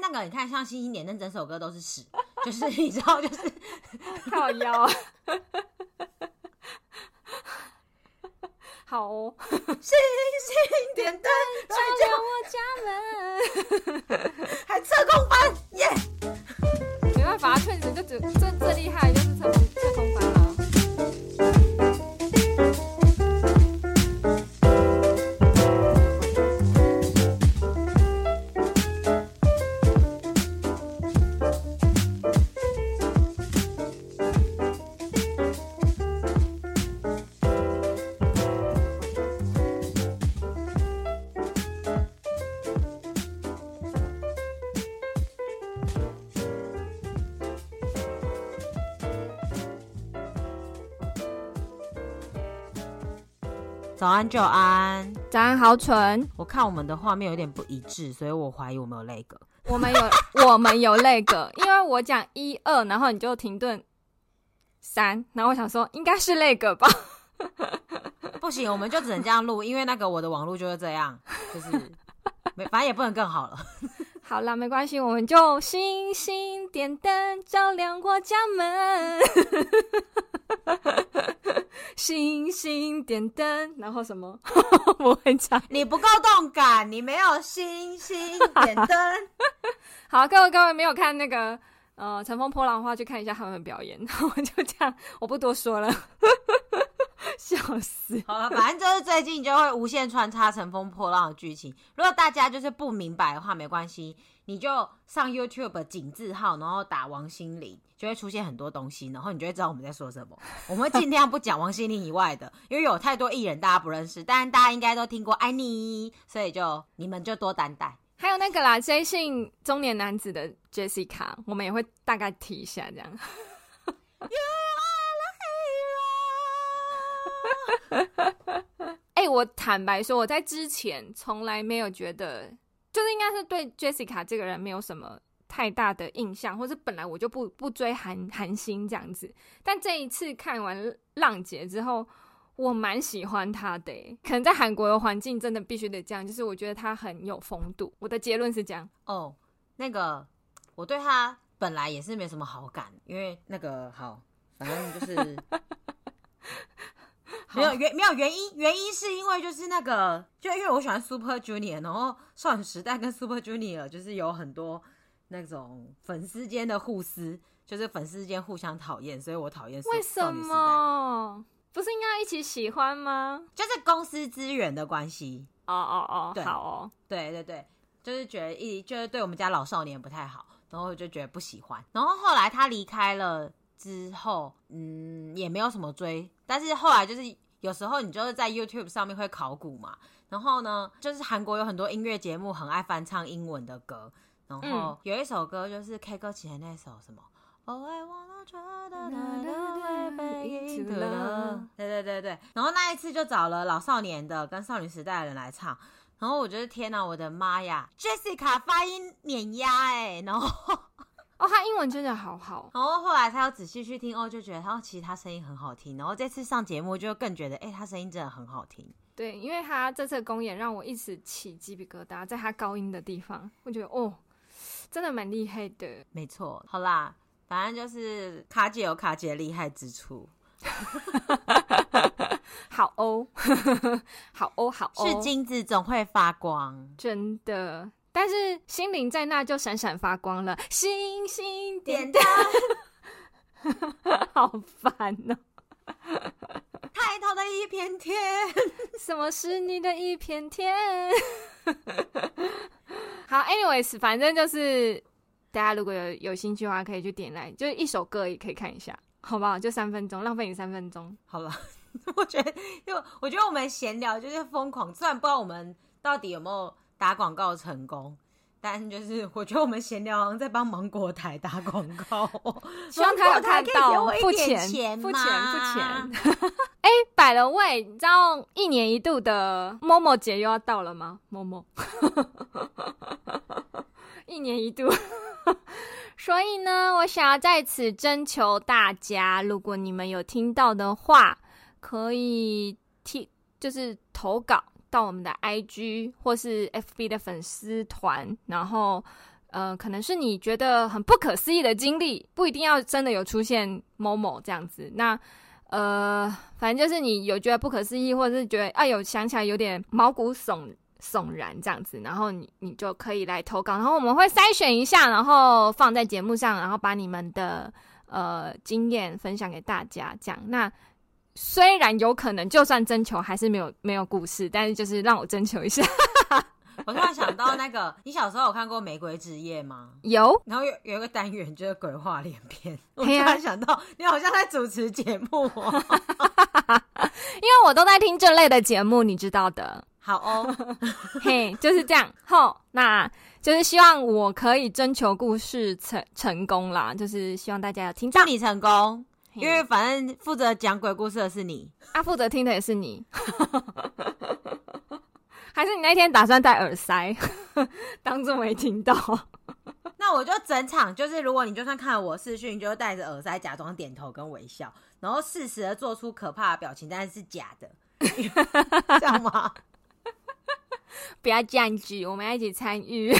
那个你看，像《星星点灯》整首歌都是屎，就是你知道，就是 靠腰。好哦，星星点灯照亮我家门，还侧空翻耶！Yeah! 没办法，确实就只这最厉害就是侧空侧空翻了。早安，就安，早安，好蠢。我看我们的画面有点不一致，所以我怀疑我们有那个。我们有，我们有那个，因为我讲一二，然后你就停顿三，然后我想说应该是那个吧。不行，我们就只能这样录，因为那个我的网络就是这样，就是没，反正也不能更好了。好啦，没关系，我们就星星点灯照亮我家门。星星点灯，然后什么？我会唱。你不够动感，你没有星星点灯。好，各位各位没有看那个呃《乘风破浪》的话，去看一下他们的表演。我就这样，我不多说了。笑死！好了，反正就是最近就会无限穿插《乘风破浪》的剧情。如果大家就是不明白的话，没关系，你就上 YouTube 井字号，然后打王心凌，就会出现很多东西，然后你就会知道我们在说什么。我们会尽量不讲王心凌以外的，因为有太多艺人大家不认识，但大家应该都听过安妮，所以就你们就多担待。还有那个啦，追星中年男子的 Jessica，我们也会大概提一下这样。哎、欸，我坦白说，我在之前从来没有觉得，就是应该是对 Jessica 这个人没有什么太大的印象，或是本来我就不不追韩韩星这样子。但这一次看完《浪姐》之后，我蛮喜欢她的。可能在韩国的环境真的必须得这样，就是我觉得她很有风度。我的结论是这样。哦，那个我对她本来也是没什么好感，因为那个好，反正就是。没有原没有原因，原因是因为就是那个，就因为我喜欢 Super Junior，然后少女时代跟 Super Junior 就是有很多那种粉丝间的互撕，就是粉丝间互相讨厌，所以我讨厌。为什么？不是应该一起喜欢吗？就是公司资源的关系。哦哦哦，对好哦，对对对，就是觉得一就是对我们家老少年不太好，然后就觉得不喜欢。然后后来他离开了。之后，嗯，也没有什么追，但是后来就是有时候你就是在 YouTube 上面会考古嘛，然后呢，就是韩国有很多音乐节目很爱翻唱英文的歌，然后有一首歌就是 K 歌起来那首什么，Oh I wanna try to love，对对对对，然后那一次就找了老少年的跟少女时代的人来唱，然后我觉得天哪，我的妈呀，Jessica 发音碾压哎，然后。哦，他英文真的好好。然后后来他又仔细去听，哦，就觉得他其实他声音很好听。然后这次上节目就更觉得，哎、欸，他声音真的很好听。对，因为他这次公演让我一直起鸡皮疙瘩，在他高音的地方，我觉得哦，真的蛮厉害的。没错，好啦，反正就是卡姐有卡姐厉害之处。好哦，好哦，好哦，是金子总会发光，真的。但是心灵在那就闪闪发光了，星星点灯，好烦哦！抬头的一片天，什么是你的一片天？好，anyways，反正就是大家如果有有兴趣的话，可以去点来，就是一首歌也可以看一下，好不好？就三分钟，浪费你三分钟，好了。我觉得，就我觉得我们闲聊就是疯狂，虽然不知道我们到底有没有。打广告成功，但就是我觉得我们闲聊好像在帮芒果台打广告，希望他有看到，付钱，付钱，付钱。哎，by the way，你知道一年一度的 Momo 节又要到了吗？Momo，一年一度，所以呢，我想要在此征求大家，如果你们有听到的话，可以提，就是投稿。到我们的 IG 或是 FB 的粉丝团，然后呃，可能是你觉得很不可思议的经历，不一定要真的有出现某某这样子。那呃，反正就是你有觉得不可思议，或者是觉得哎呦想起来有点毛骨悚悚然这样子，然后你你就可以来投稿，然后我们会筛选一下，然后放在节目上，然后把你们的呃经验分享给大家。这样，那虽然有可能就算征求还是没有没有故事，但是就是让我征求一下。我突然想到那个，你小时候有看过《玫瑰之夜》吗？有，然后有有一个单元就是鬼话连篇。我突然想到，你好像在主持节目哦，因为我都在听这类的节目，你知道的。好哦，嘿，就是这样。吼，那就是希望我可以征求故事成成功啦，就是希望大家要听到。祝你成功，因为反正负责讲鬼故事的是你，啊，负责听的也是你。还是你那天打算戴耳塞，当作没听到？那我就整场就是，如果你就算看了我视讯，你就戴着耳塞，假装点头跟微笑，然后适时的做出可怕的表情，但是是假的，这样吗？不要这样子，我们要一起参与。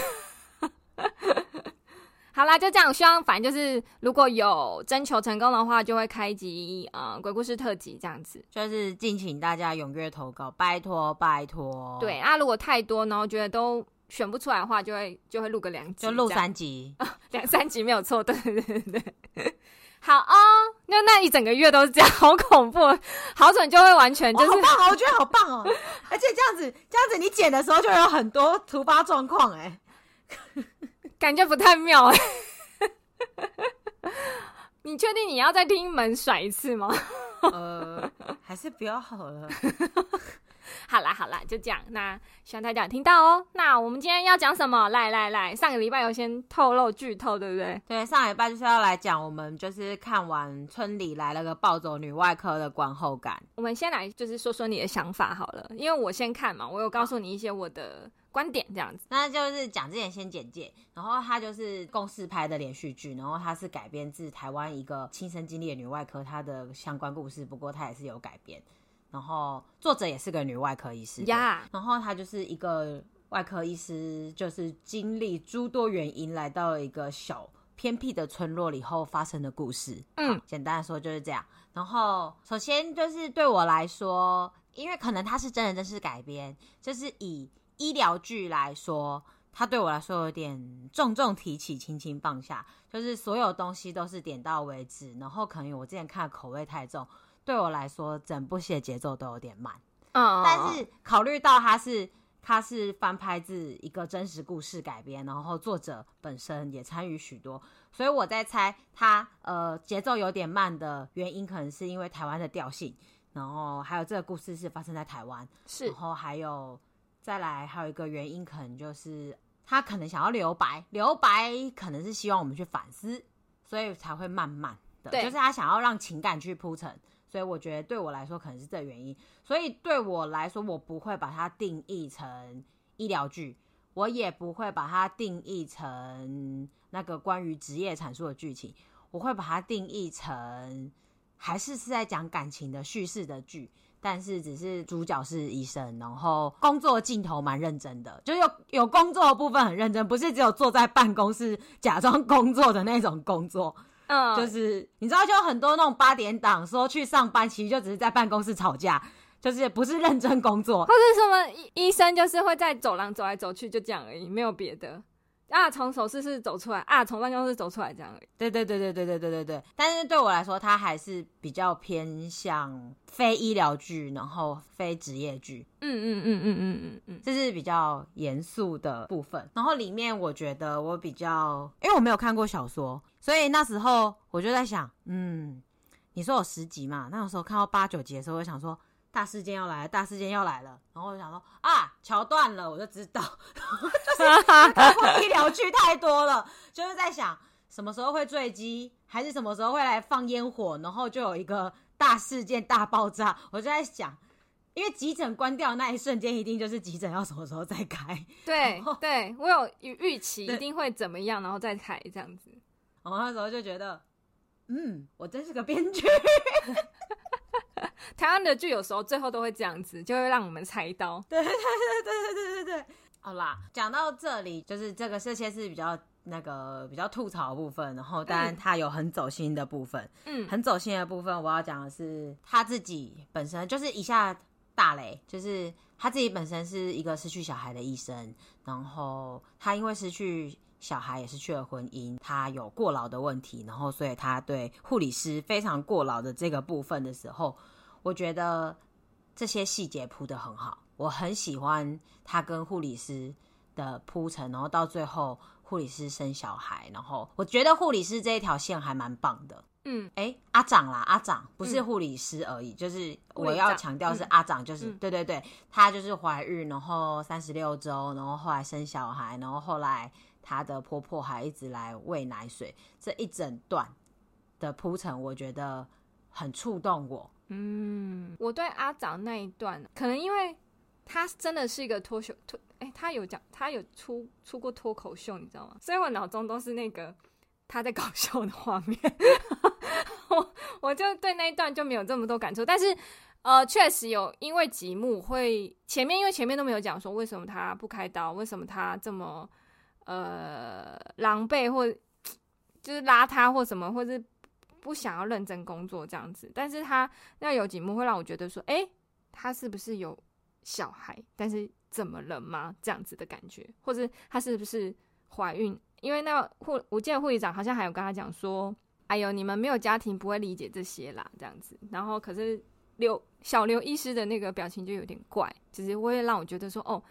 好啦，就这样。希望反正就是，如果有征求成功的话，就会开集啊、呃、鬼故事特辑这样子。就是敬请大家踊跃投稿，拜托拜托。对啊，如果太多，然后觉得都选不出来的话，就会就会录个两集，就录三集，两三集没有错。对对对对。好哦，那那一整个月都是这样，好恐怖，好准就会完全就是。好棒哦，我觉得好棒哦。而且这样子，这样子你剪的时候就会有很多突发状况，哎。感觉不太妙哎，你确定你要再听门甩一次吗？呃，还是不要好了。好啦好啦，就这样。那希望大家有听到哦。那我们今天要讲什么？来来来，上个礼拜有先透露剧透，对不对？对，上礼拜就是要来讲我们就是看完《村里来了个暴走女外科》的观后感。我们先来就是说说你的想法好了，因为我先看嘛，我有告诉你一些我的。观点这样子，那就是讲之前先简介，然后它就是公视拍的连续剧，然后它是改编自台湾一个亲身经历的女外科她的相关故事，不过它也是有改编，然后作者也是个女外科医师.然后她就是一个外科医师，就是经历诸多原因来到了一个小偏僻的村落里后发生的故事，嗯，简单的说就是这样。然后首先就是对我来说，因为可能它是真人真事改编，就是以。医疗剧来说，它对我来说有点重重提起，轻轻放下，就是所有东西都是点到为止。然后可能我之前看的口味太重，对我来说整部戏的节奏都有点慢。嗯，但是考虑到它是它是翻拍自一个真实故事改编，然后作者本身也参与许多，所以我在猜它呃节奏有点慢的原因，可能是因为台湾的调性，然后还有这个故事是发生在台湾，是，然后还有。再来还有一个原因，可能就是他可能想要留白，留白可能是希望我们去反思，所以才会慢慢的，就是他想要让情感去铺陈，所以我觉得对我来说可能是这原因，所以对我来说，我不会把它定义成医疗剧，我也不会把它定义成那个关于职业阐述的剧情，我会把它定义成还是是在讲感情的叙事的剧。但是只是主角是医生，然后工作镜头蛮认真的，就是有有工作的部分很认真，不是只有坐在办公室假装工作的那种工作。嗯，就是你知道，就很多那种八点档说去上班，其实就只是在办公室吵架，就是不是认真工作，或者什么医医生就是会在走廊走来走去，就这样而已，没有别的。啊，从手术室走出来啊，从办公室走出来这样。对对对对对对对对对。但是对我来说，它还是比较偏向非医疗剧，然后非职业剧。嗯嗯嗯嗯嗯嗯嗯，这是比较严肃的部分。然后里面我觉得我比较，因为我没有看过小说，所以那时候我就在想，嗯，你说有十集嘛？那个时候看到八九集的时候，我想说。大事件要来了，大事件要来了，然后我就想说啊，桥断了，我就知道，就是医疗剧太多了，就是在想什么时候会坠机，还是什么时候会来放烟火，然后就有一个大事件大爆炸，我就在想，因为急诊关掉那一瞬间，一定就是急诊要什么时候再开，对对，我有预预期一定会怎么样，然后再开这样子，然后那时候就觉得，嗯，我真是个编剧。台湾的剧有时候最后都会这样子，就会让我们猜到。对对对对对对对对。好啦，讲到这里，就是这个这些是比较那个比较吐槽的部分，然后当然他有很走心的部分，嗯，很走心的部分，我要讲的是他自己本身就是一下大雷，就是他自己本身是一个失去小孩的医生，然后他因为失去小孩也是去了婚姻，他有过劳的问题，然后所以他对护理师非常过劳的这个部分的时候，我觉得这些细节铺得很好，我很喜欢他跟护理师的铺陈，然后到最后护理师生小孩，然后我觉得护理师这一条线还蛮棒的。嗯，哎，阿长啦，阿长不是护理师而已，嗯、就是我要强调是阿长，就是、嗯、对对对，她就是怀孕，然后三十六周，然后后来生小孩，然后后来她的婆婆还一直来喂奶水，这一整段的铺陈，我觉得很触动我。嗯，我对阿长那一段，可能因为他真的是一个脱秀脱，哎，他有讲，他有出出过脱口秀，你知道吗？所以我脑中都是那个。他在搞笑的画面，我我就对那一段就没有这么多感触。但是，呃，确实有因为极目会前面，因为前面都没有讲说为什么他不开刀，为什么他这么呃狼狈或就是邋遢或什么，或是不想要认真工作这样子。但是他那有极目会让我觉得说，哎、他是不是有小孩？但是怎么了吗？这样子的感觉，或者他是不是怀孕？因为那护，我记得护理长好像还有跟他讲说：“哎呦，你们没有家庭不会理解这些啦，这样子。”然后可是刘小刘医师的那个表情就有点怪，其实会让我觉得说：“哦，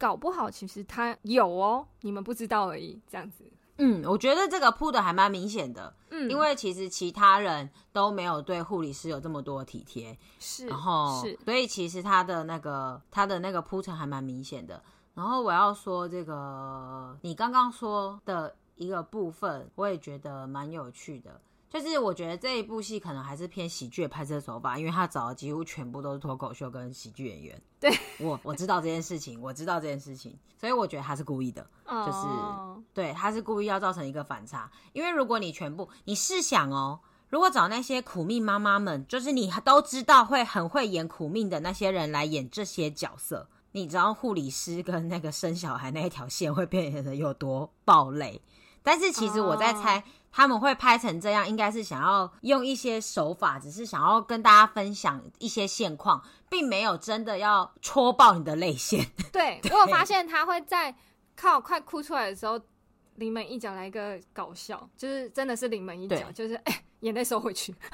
搞不好其实他有哦，你们不知道而已。”这样子。嗯，我觉得这个铺的还蛮明显的。嗯，因为其实其他人都没有对护理师有这么多体贴，是，然后是，所以其实他的那个他的那个铺陈还蛮明显的。然后我要说这个，你刚刚说的一个部分，我也觉得蛮有趣的。就是我觉得这一部戏可能还是偏喜剧的拍摄手法，因为他找的几乎全部都是脱口秀跟喜剧演员。对，我我知道这件事情，我知道这件事情，所以我觉得他是故意的，就是、oh. 对，他是故意要造成一个反差。因为如果你全部，你试想哦，如果找那些苦命妈妈们，就是你都知道会很会演苦命的那些人来演这些角色。你知道护理师跟那个生小孩那一条线会变得有多暴雷？但是其实我在猜，他们会拍成这样，应该是想要用一些手法，只是想要跟大家分享一些现况，并没有真的要戳爆你的泪腺。对，对，我有发现他会在靠快哭出来的时候，临门一脚来一个搞笑，就是真的是临门一脚，就是哎、欸，眼泪收回去。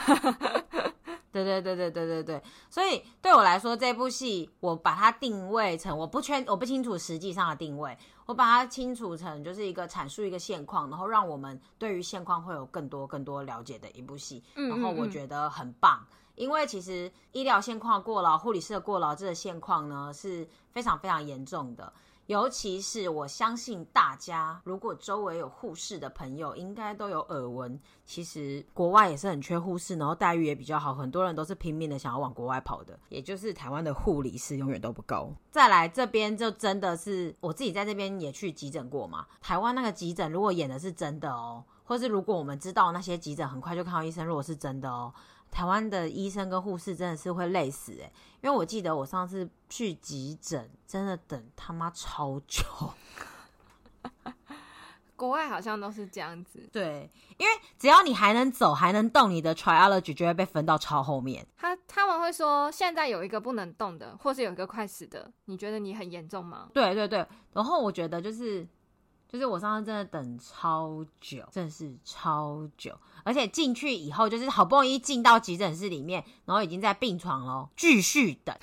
对对对对对对对，所以对我来说，这部戏我把它定位成，我不确我不清楚实际上的定位，我把它清楚成就是一个阐述一个现况，然后让我们对于现况会有更多更多了解的一部戏，然后我觉得很棒，嗯嗯嗯，因为其实医疗现况过劳，护理师的过劳这个现况呢是非常非常严重的。尤其是我相信大家，如果周围有护士的朋友，应该都有耳闻。其实国外也是很缺护士，然后待遇也比较好，很多人都是拼命的想要往国外跑的。也就是台湾的护理师永远都不够。再来这边就真的是我自己在这边也去急诊过嘛。台湾那个急诊如果演的是真的哦，或是如果我们知道那些急诊很快就看到医生，如果是真的哦。台湾的医生跟护士真的是会累死哎、欸，因为我记得我上次去急诊，真的等他妈超久。国外好像都是这样子，对，因为只要你还能走还能动，你的 triology 就会被分到超后面。他他们会说，现在有一个不能动的，或是有一个快死的，你觉得你很严重吗？对对对，然后我觉得就是。就是我上次真的等超久，真的是超久，而且进去以后就是好不容易进到急诊室里面，然后已经在病床了，继续等。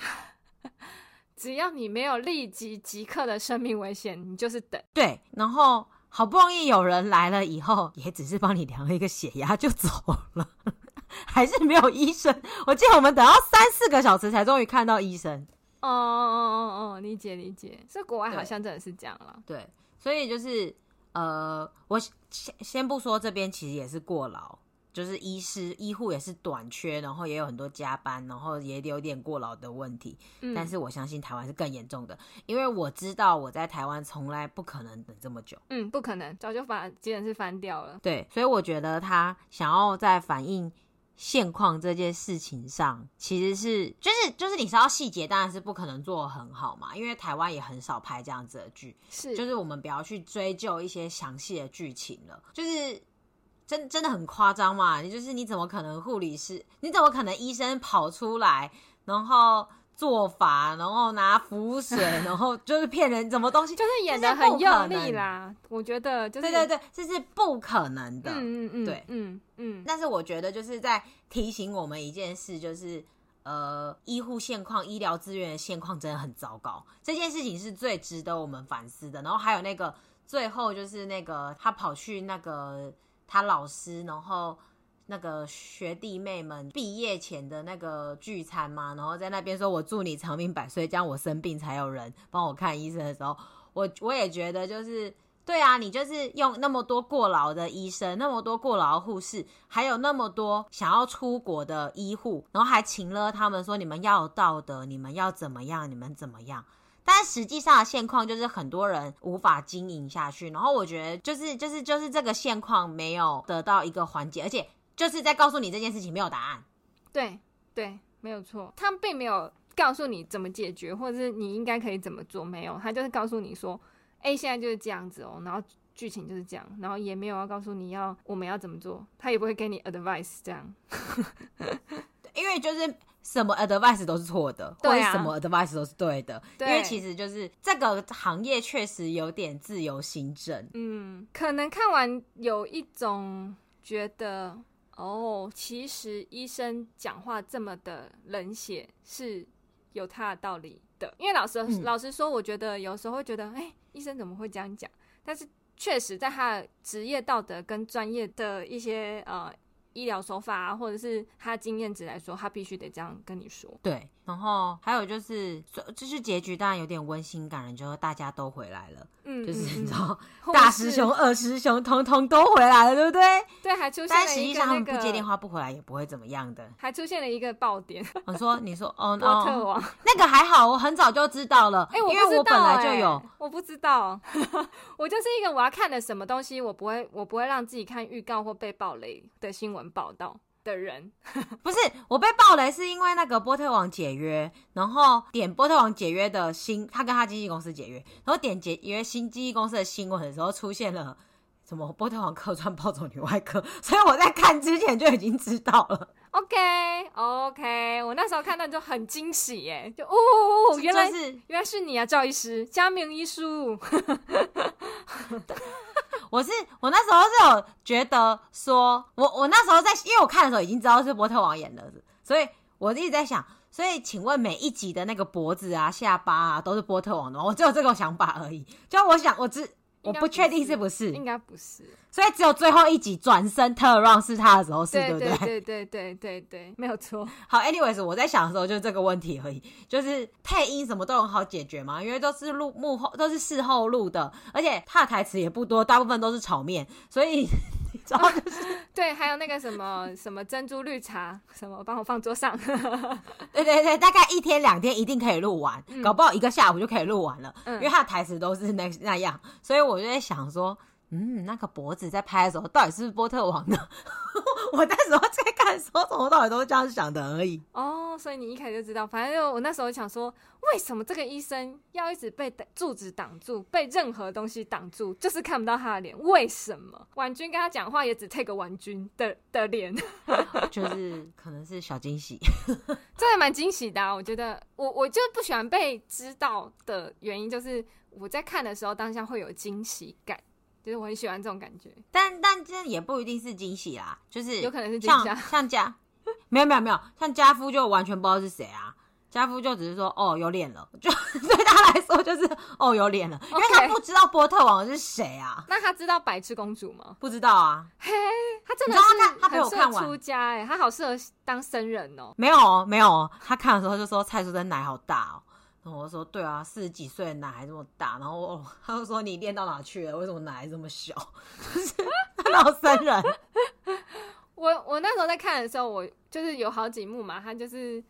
只要你没有立即即刻的生命危险，你就是等。对，然后好不容易有人来了以后，也只是帮你量了一个血压就走了，还是没有医生。我记得我们等到三四个小时才终于看到医生。哦哦哦哦哦，理解理解。这国外好像真的是这样了。对。所以就是，呃，我先先不说这边其实也是过劳，就是医师医护也是短缺，然后也有很多加班，然后也有点过劳的问题。嗯，但是我相信台湾是更严重的，因为我知道我在台湾从来不可能等这么久。嗯，不可能，早就把急诊室翻掉了。对，所以我觉得他想要在反映现况这件事情上，其实是就是就是你知道细节当然是不可能做得很好嘛，因为台湾也很少拍这样子的剧，是就是我们不要去追究一些详细的剧情了，就是真真的很夸张嘛，你就是你怎么可能护理师，你怎么可能医生跑出来，然后。做法，然后拿浮水，然后就是骗人，什么东西就是演的很用力啦。我觉得，就是，对对对，这是不可能的。嗯嗯嗯，对，嗯嗯。但是我觉得就是在提醒我们一件事，就是呃，医护现况、医疗资源的现况真的很糟糕。这件事情是最值得我们反思的。然后还有那个最后就是那个他跑去那个他老师，然后。那个学弟妹们毕业前的那个聚餐嘛，然后在那边说“我祝你长命百岁”，这样我生病才有人帮我看医生的时候，我我也觉得就是对啊，你就是用那么多过劳的医生，那么多过劳护士，还有那么多想要出国的医护，然后还请了他们说你们要道德，你们要怎么样，你们怎么样？但实际上的现况就是很多人无法经营下去，然后我觉得就是就是就是这个现况没有得到一个缓解，而且。就是在告诉你这件事情没有答案，对对，没有错。他并没有告诉你怎么解决，或者是你应该可以怎么做，没有。他就是告诉你说哎现在就是这样子哦，然后剧情就是这样，然后也没有要告诉你要我们要怎么做，他也不会给你 advice 这样。因为就是什么 advice 都是错的，对啊，或者什么 advice 都是对的。对，因为其实就是这个行业确实有点自由行政。嗯，可能看完有一种觉得。哦，其实医生讲话这么的冷血是有他的道理的，因为老实、嗯、老实说，我觉得有时候会觉得，哎，医生怎么会这样讲？但是确实在他的职业道德跟专业的一些呃医疗手法啊，或者是他的经验值来说，他必须得这样跟你说。对，然后还有就是，就是结局当然有点温馨感人，就是大家都回来了。嗯，就是你知道，大师兄、二师兄通通都回来了，对不对？对，还出现了一个、那个。但实际上他们不接电话不回来也不会怎么样的。还出现了一个爆点。我说，你说，哦，波特王，那个还好，我很早就知道了。哎、欸，因为我本来就有，我不知道，我就是一个我要看的什么东西，我不会，我不会让自己看预告或被暴雷的新闻报道。的人。不是我被爆雷，是因为那个波特王解约，然后点波特王解约的新，他跟他经纪公司解约，然后点解约新经纪公司的新闻的时候，出现了什么波特王客串暴走女外科，所以我在看之前就已经知道了。OK OK，我那时候看到就很惊喜耶，就哦，原来是原来是你啊，赵医师，嘉明医书。我是我那时候是有觉得说，我我那时候在，因为我看的时候已经知道是波特王演的，所以我一直在想，所以请问每一集的那个脖子啊、下巴啊都是波特王的吗？我只有这个想法而已。就我想，我只我不确定是不是，应该不是。所以只有最后一集转身 turn around 是他的时候是，对不对？对对对对对对，没有错。好，anyways，我在想的时候就是这个问题而已，就是配音什么都很好解决嘛，因为都是录幕后都是事后录的，而且他的台词也不多，大部分都是炒面，所以你知道就是对，还有那个什么什么珍珠绿茶，什么帮我放桌上，对对对，大概一天两天一定可以录完，嗯，搞不好一个下午就可以录完了，嗯，因为他的台词都是那那样，所以我就在想说。嗯，那个脖子在拍的时候，到底是不是波特王呢？我那时候在看的时候，从头到尾都是这样想的而已。哦，所以你一开始就知道。反正就我那时候想说，为什么这个医生要一直被柱子挡住，被任何东西挡住，就是看不到他的脸？为什么？婉君跟他讲话也只 take 婉君的的脸，就是可能是小惊喜，这还蛮惊喜的啊。我觉得，我我就不喜欢被知道的原因，就是我在看的时候当下会有惊喜感。其实我很喜欢这种感觉，但但这也不一定是惊喜啦，就是有可能是像像家，没有没有没有，像家夫就完全不知道是谁啊，家夫就只是说哦有脸了，就 对他来说就是哦有脸了.因为他不知道波特王是谁啊。那他知道白痴公主吗？不知道啊。嘿，他真的是他，他陪我看完出家哎、欸，他好适合当僧人哦。没有哦没有哦，他看的时候就说蔡淑臻奶好大哦。然后我说对啊，四十几岁的奶还这么大，然后哦他就说你练到哪去了？为什么奶还这么小？就是老僧人。我我那时候在看的时候，我就是有好几幕嘛，他就是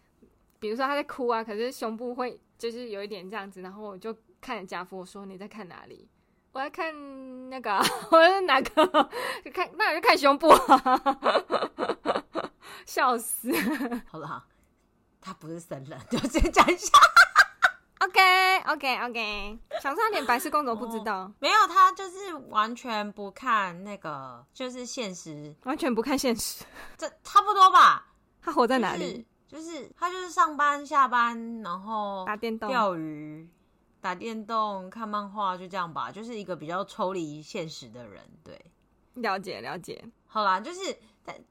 比如说他在哭啊，可是胸部会就是有一点这样子，然后我就看着家父我说你在看哪里？我在看那个、啊，我在哪个？就看那我就看胸部、啊。笑死。好不好，他不是神人，就先讲一下。OK OK OK，想说连白雪公主都不知道、哦，没有，他就是完全不看那个，就是现实，完全不看现实，这差不多吧？他活在哪里？就是、就是、他就是上班下班，然后打电动、钓鱼、打电动、看漫画，就这样吧。就是一个比较抽离现实的人，对，了解了解。好啦，就是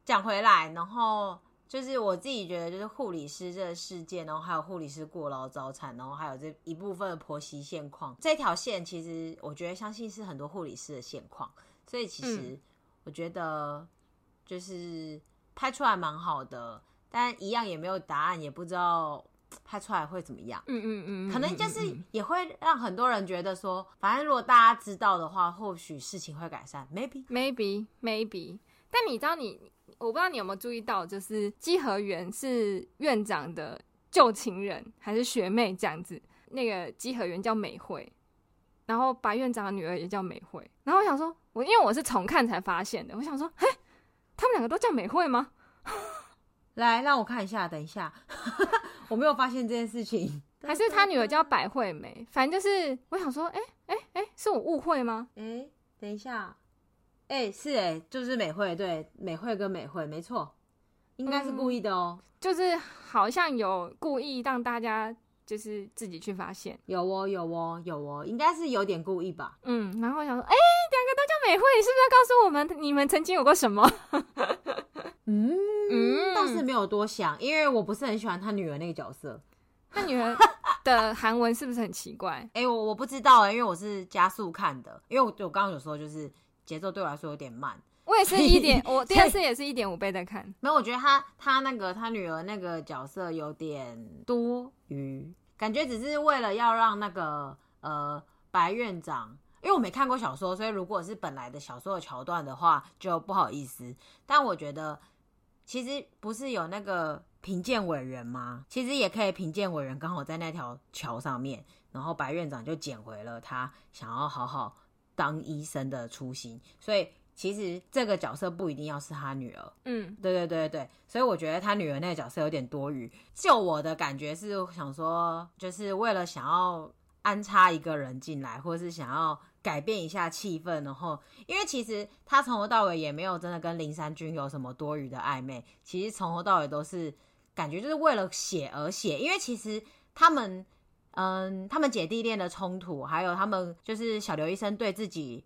讲回来，然后。就是我自己觉得，就是护理师这个事件，然后还有护理师过劳早产，然后还有这一部分的婆媳现况，这条线其实我觉得相信是很多护理师的现况，所以其实我觉得就是拍出来蛮好的，但一样也没有答案，也不知道拍出来会怎么样。嗯嗯嗯，可能就是也会让很多人觉得说，反正如果大家知道的话，或许事情会改善。Maybe maybe maybe，但你知道你。我不知道你有没有注意到，就是稽核员是院长的旧情人还是学妹这样子。那个稽核员叫美惠，然后白院长的女儿也叫美惠。然后我想说，我因为我是重看才发现的，我想说，嘿，他们两个都叫美惠吗？来，让我看一下，等一下，我没有发现这件事情。还是他女儿叫百惠美？反正就是，我想说，哎哎哎，是我误会吗？哎，等一下。哎、欸，是哎、欸，就是美惠，对，美惠跟美惠，没错，应该是故意的哦、喔嗯，就是好像有故意让大家就是自己去发现，有哦，有哦，有哦，应该是有点故意吧，嗯，然后我想说，哎、欸，两个都叫美惠，是不是要告诉我们你们曾经有过什么？嗯嗯，倒是没有多想，因为我不是很喜欢他女儿那个角色，他女儿 的韩文是不是很奇怪？哎、欸，我我不知道哎、欸，因为我是加速看的，因为我我刚刚有说就是。节奏对我来说有点慢，我也是一点，我第二次也是一点五倍在看。没有，我觉得他他那个他女儿那个角色有点多余，感觉只是为了要让那个呃白院长，因为我没看过小说，所以如果是本来的小说的桥段的话，就不好意思。但我觉得其实不是有那个评鉴委员吗？其实也可以评鉴委员刚好在那条桥上面，然后白院长就捡回了他想要好好。当医生的初心，所以其实这个角色不一定要是他女儿。嗯，对对对对，所以我觉得他女儿那个角色有点多余。就我的感觉是想说，就是为了想要安插一个人进来，或是想要改变一下气氛，然后因为其实他从头到尾也没有真的跟林山君有什么多余的暧昧，其实从头到尾都是感觉就是为了写而写，因为其实他们。嗯，他们姐弟恋的冲突，还有他们就是小刘医生对自己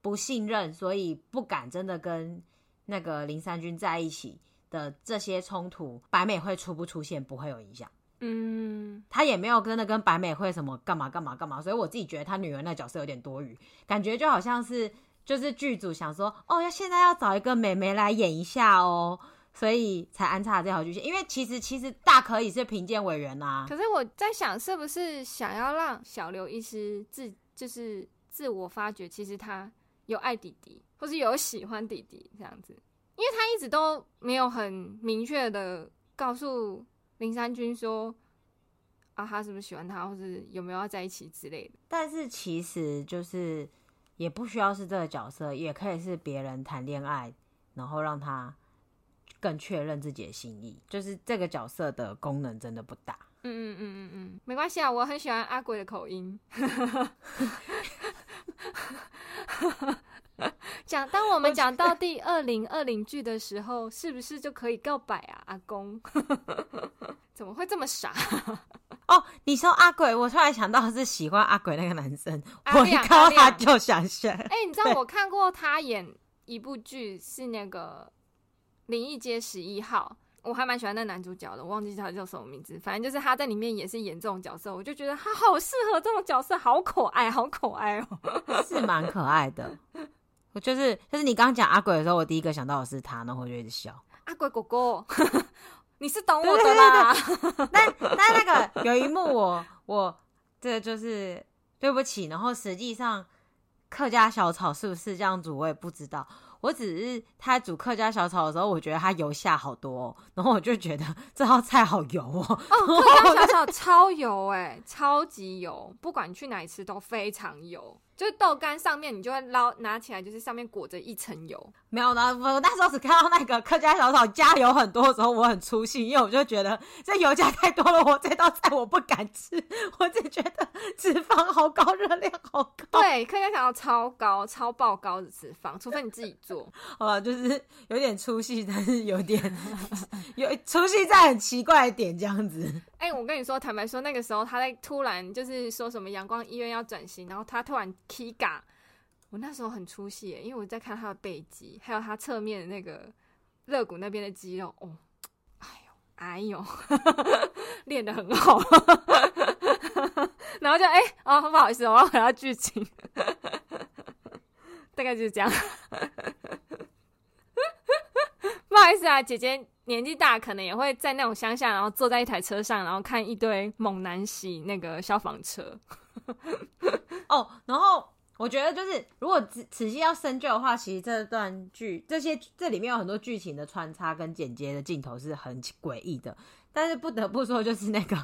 不信任，所以不敢真的跟那个林三军在一起的这些冲突，白美惠出不出现不会有影响。嗯，他也没有真的跟白美惠什么干嘛干嘛干嘛，所以我自己觉得他女儿那角色有点多余，感觉就好像是就是剧组想说，哦，要现在要找一个美眉来演一下哦。所以才安插了这条剧情，因为其实其实大可以是评鉴委员啊。可是我在想，是不是想要让小刘医师自就是自我发觉，其实他有爱弟弟，或是有喜欢弟弟这样子？因为他一直都没有很明确的告诉林三君说啊，他是不是喜欢他，或是有没有要在一起之类的。但是其实就是也不需要是这个角色，也可以是别人谈恋爱，然后让他。更确认自己的心意，就是这个角色的功能真的不大。嗯嗯嗯嗯嗯，没关系啊，我很喜欢阿鬼的口音。讲，当我们讲到第二零二零句的时候，是不是就可以告白啊？阿公，怎么会这么傻？哦，你说阿鬼，我突然想到是喜欢阿鬼那个男生，我一看到他就想选。哎、欸，你知道我看过他演一部剧，是那个。灵异街十一号，我还蛮喜欢那男主角的，我忘记他叫什么名字，反正就是他在里面也是演这种角色，我就觉得他好适合这种角色，好可爱，好可爱哦，是蛮可爱的。我就是就是你刚刚讲阿鬼的时候，我第一个想到的是他，然后我就一直笑。阿鬼哥哥，你是懂我的啦。但 但那个有一幕我，我我这就是对不起，然后实际上客家小炒是不是这样煮，我也不知道。我只是他煮客家小炒的时候，我觉得他油下好多，哦，然后我就觉得这道菜好油哦。哦，客家小炒超油哎，超级油，不管去哪里吃都非常油。就是豆干上面，你就会捞拿起来，就是上面裹着一层油。没有呢，我那时候只看到那个客家小炒加油很多的时候，我很出戏，因为我就觉得这油加太多了，我这道菜我不敢吃，我只觉得脂肪好高，热量好高。对，客家小炒超高，超爆高的脂肪，除非你自己做。啊，就是有点出戏，但是有点 有出戏在很奇怪的点这样子。哎、我跟你说，坦白说，那个时候他在突然就是说什么阳光医院要转型，然后他突然。K 歌我那时候很出戏，因为我在看他的背肌，还有他侧面的那个肋骨那边的肌肉，哦，哎呦，哎呦，练得很好，然后就哎、哦，不好意思，我要回到剧情，大概就是这样，不好意思啊，姐姐年纪大，可能也会在那种乡下，然后坐在一台车上，然后看一堆猛男洗那个消防车。哦，然后我觉得就是，如果仔仔细要深究的话，其实这段剧这些这里面有很多剧情的穿插跟剪接的镜头是很诡异的。但是不得不说，就是那个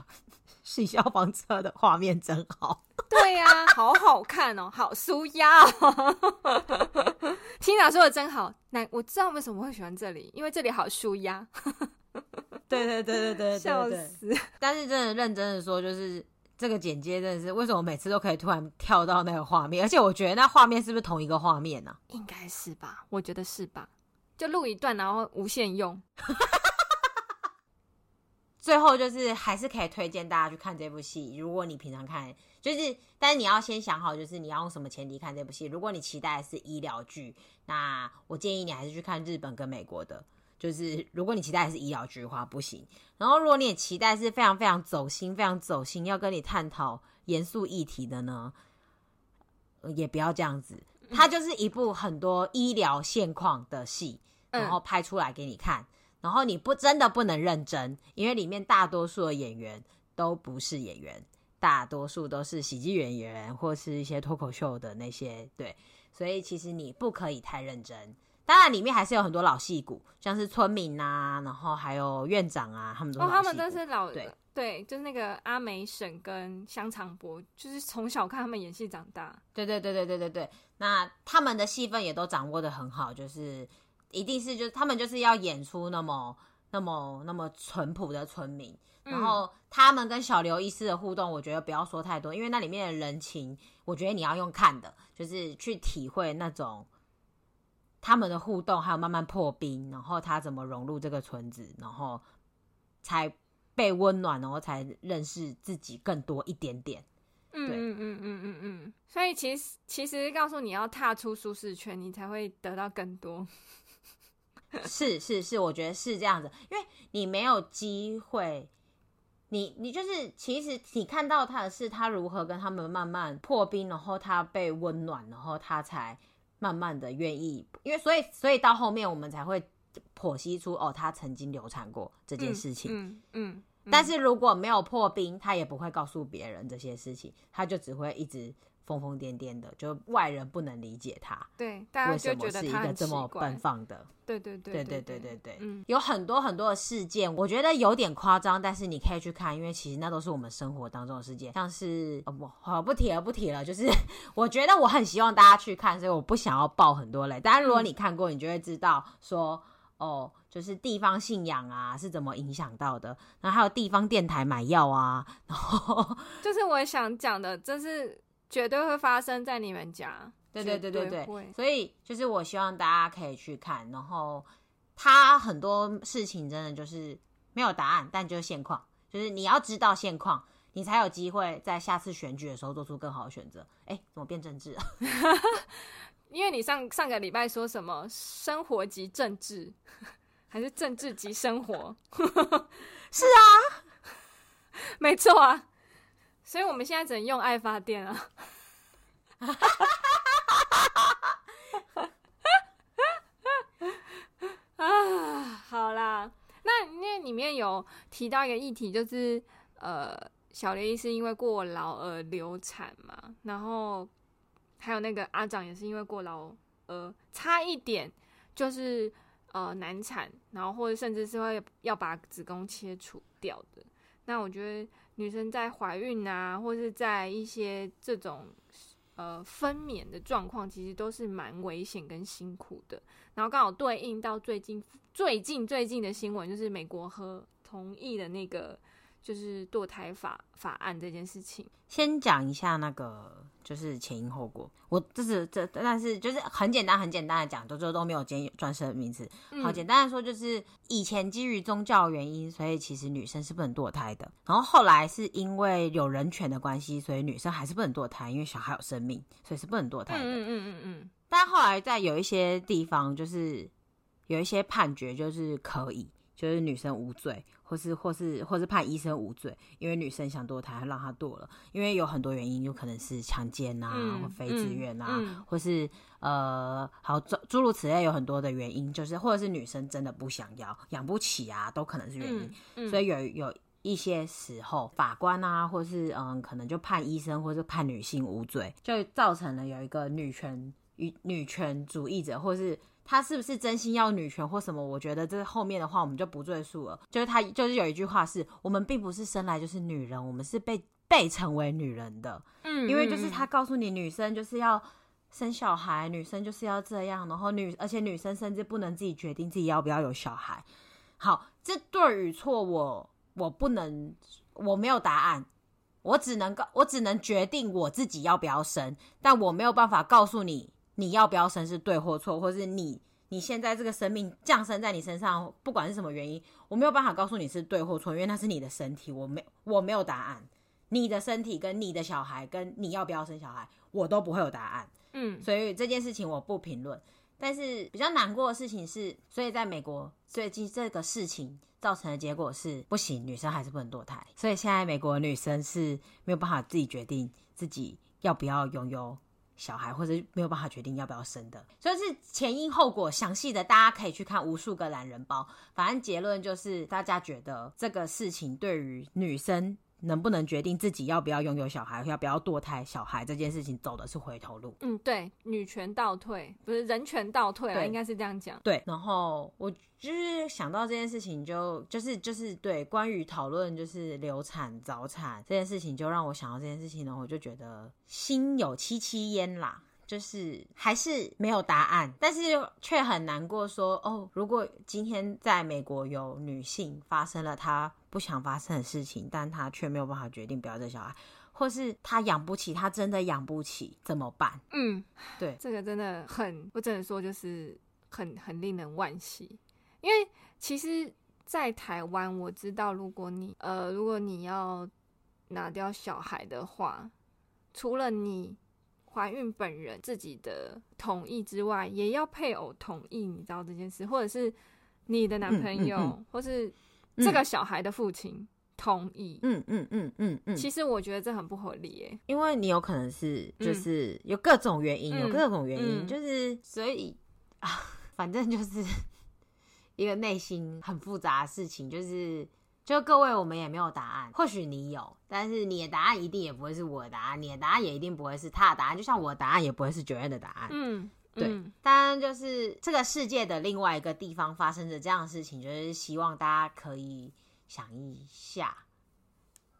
洗消防车的画面真好。对呀、啊，好好看哦，好舒压哦。Tina 说的真好，那我知道为什么会喜欢这里，因为这里好舒压。对对对对对对，笑死！但是真的认真的说，就是。这个剪接真的是为什么每次都可以突然跳到那个画面？而且我觉得那画面是不是同一个画面呢、啊？应该是吧，我觉得是吧。就录一段，然后无限用。最后就是还是可以推荐大家去看这部戏。如果你平常看，就是，但是你要先想好，就是你要用什么前提看这部戏。如果你期待的是医疗剧，那我建议你还是去看日本跟美国的。就是如果你期待的是医疗剧的话，不行。然后如果你也期待是非常非常走心、非常走心，要跟你探讨严肃议题的呢，也不要这样子。它就是一部很多医疗现况的戏，然后拍出来给你看。然后你不真的不能认真，因为里面大多数的演员都不是演员，大多数都是喜剧演员或是一些脱口秀的那些。对，所以其实你不可以太认真。当然，里面还是有很多老戏骨，像是村民啊，然后还有院长啊，他们都。哦，他们都是老的，对，对，就是那个阿美婶跟香肠伯，就是从小看他们演戏长大。对对对对对对对，那他们的戏份也都掌握的很好，就是一定是就是他们就是要演出那么那么那么淳朴的村民，然后他们跟小刘医师的互动，我觉得不要说太多，因为那里面的人情，我觉得你要用看的，就是去体会那种。他们的互动，还有慢慢破冰，然后他怎么融入这个村子，然后才被温暖，然后才认识自己更多一点点。嗯嗯嗯嗯嗯嗯。所以其实其实告诉你要踏出舒适圈，你才会得到更多。是是是，我觉得是这样子，因为你没有机会，你你就是其实你看到他的是他如何跟他们慢慢破冰，然后他被温暖，然后他才。慢慢的愿意，因为所以所以到后面我们才会剖析出哦，他曾经流产过这件事情。嗯嗯，嗯，但是如果没有破冰，他也不会告诉别人这些事情，他就只会一直。疯疯癫癫的，就外人不能理解他。对，大家就觉得他是一个这么奔放的。对对对对对对对对，嗯，有很多很多的事件，我觉得有点夸张，但是你可以去看，因为其实那都是我们生活当中的事件，像是哦不，好不提了不提了，就是 我觉得我很希望大家去看，所以我不想要爆很多雷。当然，如果你看过，你就会知道说，哦，就是地方信仰啊是怎么影响到的，然后还有地方电台买药啊，然后 就是我想讲的，就是。绝对会发生在你们家，对对对对对，所以就是我希望大家可以去看，然后他很多事情真的就是没有答案，但就是现况，就是你要知道现况，你才有机会在下次选举的时候做出更好的选择。哎，怎么变政治了？因为你上上个礼拜说什么生活及政治，还是政治及生活？是啊，没错啊。所以我们现在只能用爱发电啊！啊，好啦，那因为里面有提到一个议题，就是呃，小刘医师因为过劳而流产嘛，然后还有那个阿长也是因为过劳而差一点就是呃难产，然后或者甚至是会要把子宫切除掉的。那我觉得。女生在怀孕啊，或是在一些这种呃分娩的状况，其实都是蛮危险跟辛苦的。然后刚好对应到最近最近最近的新闻，就是美国和同意的那个。就是堕胎法法案这件事情，先讲一下那个就是前因后果。我这是这，但是就是很简单很简单的讲，都都都没有专专设名词。好，简单的说就是以前基于宗教原因，所以其实女生是不能堕胎的。然后后来是因为有人权的关系，所以女生还是不能堕胎，因为小孩有生命，所以是不能堕胎的。嗯嗯嗯嗯。但后来在有一些地方，就是有一些判决就是可以，就是女生无罪。或是或是或是判医生无罪，因为女生想堕胎，让她堕了。因为有很多原因，有可能是强奸啊，嗯、或非自愿啊，嗯、或是呃，好诸诸如此类，有很多的原因，就是或者是女生真的不想要，养不起啊，都可能是原因。所以有有一些时候，法官啊，或是嗯，可能就判医生，或是判女性无罪，就造成了有一个女权与女权主义者，或是。他是不是真心要女权或什么？我觉得这后面的话我们就不赘述了。就是他就是有一句话是：我们并不是生来就是女人，我们是被被成为女人的。嗯，因为就是他告诉你，女生就是要生小孩，女生就是要这样，然后女而且女生甚至不能自己决定自己要不要有小孩。好，这对与错，我我不能，我没有答案，我只能告，我只能决定我自己要不要生，但我没有办法告诉你。你要不要生是对或错，或是你你现在这个生命降生在你身上，不管是什么原因，我没有办法告诉你是对或错，因为那是你的身体，我没我没有答案。你的身体跟你的小孩跟你要不要生小孩，我都不会有答案。嗯，所以这件事情我不评论。但是比较难过的事情是，所以在美国最近这个事情造成的结果是不行，女生还是不能堕胎。所以现在美国的女生是没有办法自己决定自己要不要拥有。小孩或者没有办法决定要不要生的，所以是前因后果详细的，大家可以去看无数个懒人包。反正结论就是，大家觉得这个事情对于女生。能不能决定自己要不要拥有小孩，要不要堕胎小孩这件事情，走的是回头路。嗯，对，女权倒退，不是人权倒退啊，对应该是这样讲。对，然后我就是想到这件事情就，就就是就是对关于讨论就是流产早产这件事情，就让我想到这件事情呢，我就觉得心有戚戚焉啦。就是还是没有答案，但是却很难过说。说哦，如果今天在美国有女性发生了她不想发生的事情，但她却没有办法决定不要这小孩，或是她养不起，她真的养不起，怎么办？嗯，对，这个真的很，我只能说就是很很令人惋惜。因为其实，在台湾，我知道，如果你呃，如果你要拿掉小孩的话，除了你。怀孕本人自己的同意之外，也要配偶同意，你知道这件事，或者是你的男朋友，嗯嗯嗯、或是这个小孩的父亲同意。嗯嗯嗯嗯嗯。其实我觉得这很不合理耶，因为你有可能是就是有各种原因，嗯、有各种原因，嗯、就是所以啊，反正就是 一个内心很复杂的事情，就是。就各位，我们也没有答案。或许你有，但是你的答案一定也不会是我的答案，你的答案也一定不会是他的答案。就像我的答案也不会是 Joanne 的答案。嗯，对。嗯、当然，就是这个世界的另外一个地方发生着这样的事情，就是希望大家可以想一下，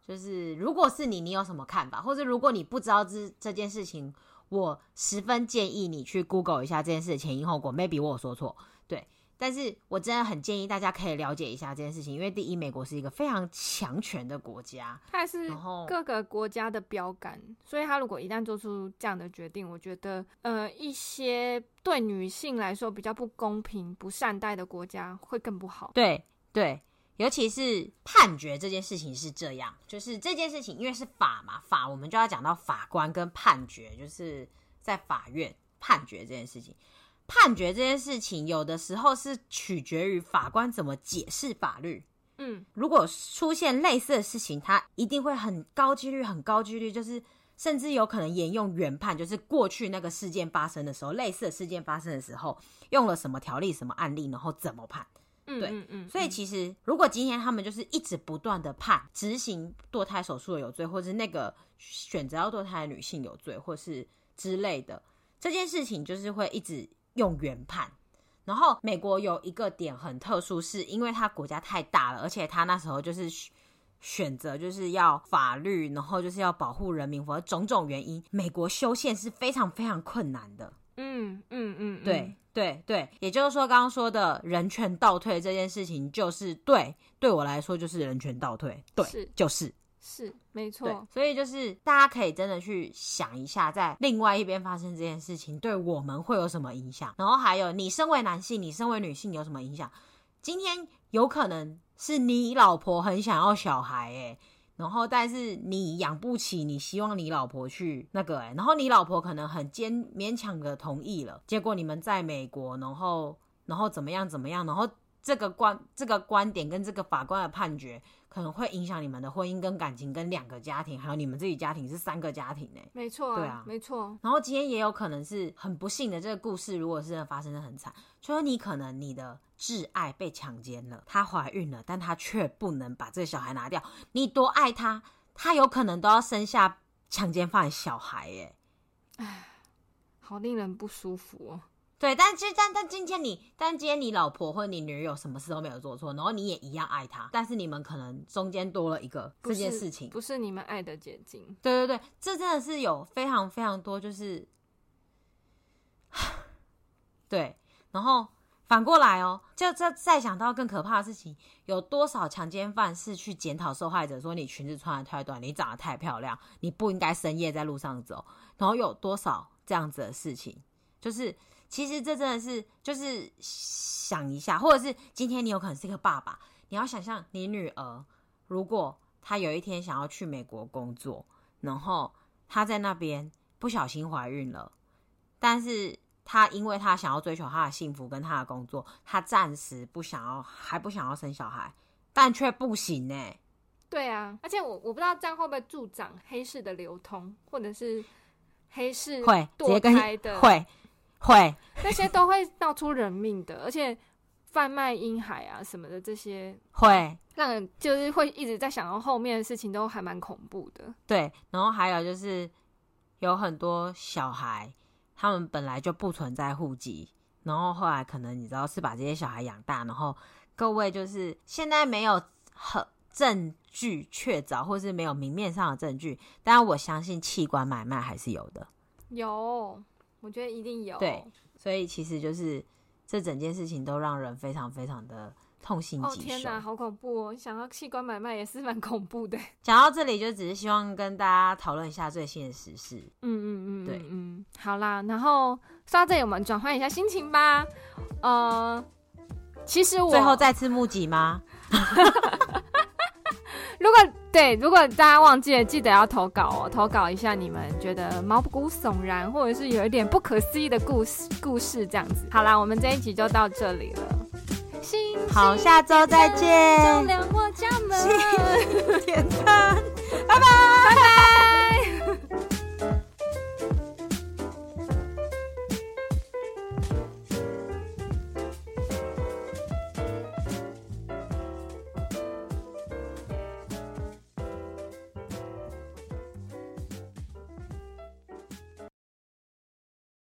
就是如果是你，你有什么看法？或者如果你不知道这这件事情，我十分建议你去 Google 一下这件事的前因后果。Maybe 我有说错，对。但是我真的很建议大家可以了解一下这件事情，因为第一，美国是一个非常强权的国家，它还是各个国家的标杆，所以他如果一旦做出这样的决定，我觉得，呃，一些对女性来说比较不公平、不善待的国家会更不好。对对，尤其是判决这件事情是这样，就是这件事情因为是法嘛，法我们就要讲到法官跟判决，就是在法院判决这件事情。判决这件事情，有的时候是取决于法官怎么解释法律。嗯，如果出现类似的事情，他一定会很高几率、很高几率，就是甚至有可能沿用原判，就是过去那个事件发生的时候，类似的事件发生的时候，用了什么条例、什么案例，然后怎么判。对，嗯嗯嗯，所以其实如果今天他们就是一直不断的判执行堕胎手术的有罪，或是那个选择要堕胎的女性有罪，或是之类的，这件事情就是会一直。用原判，然后美国有一个点很特殊，是因为它国家太大了，而且它那时候就是选择就是要法律，然后就是要保护人民，或者种种原因，美国修宪是非常非常困难的。嗯嗯嗯，对对对，也就是说，刚刚说的人权倒退这件事情，就是对对我来说就是人权倒退，对，是。就是是没错。所以就是大家可以真的去想一下，在另外一边发生这件事情，对我们会有什么影响？然后还有，你身为男性，你身为女性有什么影响？今天有可能是你老婆很想要小孩，欸，诶。然后，但是你养不起，你希望你老婆去那个哎，然后你老婆可能很坚勉强的同意了，结果你们在美国，然后然后怎么样怎么样，然后这个观这个观点跟这个法官的判决可能会影响你们的婚姻跟感情，跟两个家庭，还有你们自己家庭是三个家庭呢。没错啊，对啊，没错。然后今天也有可能是很不幸的这个故事，如果是发生的很惨，就是你可能你的。挚爱被强奸了，她怀孕了，但她却不能把这个小孩拿掉。你多爱她，她有可能都要生下强奸犯的小孩，耶。哎，好令人不舒服哦。对，但其实但但今天你，但今天你老婆或你女友什么事都没有做错，然后你也一样爱她，但是你们可能中间多了一个这件事情，不是，你们爱的结晶。对对对，这真的是有非常非常多，就是，对，然后。反过来哦，就再再想到更可怕的事情，有多少强奸犯是去检讨受害者，说你裙子穿的太短，你长得太漂亮，你不应该深夜在路上走。然后有多少这样子的事情，就是其实这真的是就是想一下，或者是今天你有可能是一个爸爸，你要想象你女儿，如果她有一天想要去美国工作，然后她在那边不小心怀孕了，但是。她因为她想要追求她的幸福跟她的工作，她暂时不想要，还不想要生小孩，但却不行呢。对啊，而且我我不知道这样会不会助长黑市的流通，或者是黑市会堕胎的，会会那些都会闹出人命的，而且贩卖婴孩啊什么的这些，会让人就是会一直在想到后面的事情，都还蛮恐怖的。对，然后还有就是有很多小孩。他们本来就不存在户籍，然后后来可能你知道是把这些小孩养大，然后各位就是现在没有很证据确凿，或是没有明面上的证据，但我相信器官买卖还是有的。有，我觉得一定有。对，所以其实就是这整件事情都让人非常非常的。痛心疾首。哦天哪，好恐怖哦！想到器官买卖也是蛮恐怖的。讲到这里，就只是希望跟大家讨论一下最新的时事。嗯嗯嗯，对，嗯，好啦，然后说到这里，我们转换一下心情吧。呃，其实我最后再次募集吗？如果对，如果大家忘记了，记得要投稿哦，投稿一下你们觉得毛骨悚然，或者是有一点不可思议的故事，故事这样子。好啦，我们这一集就到这里了。好，下周再见。照亮我家门。拜拜，拜拜。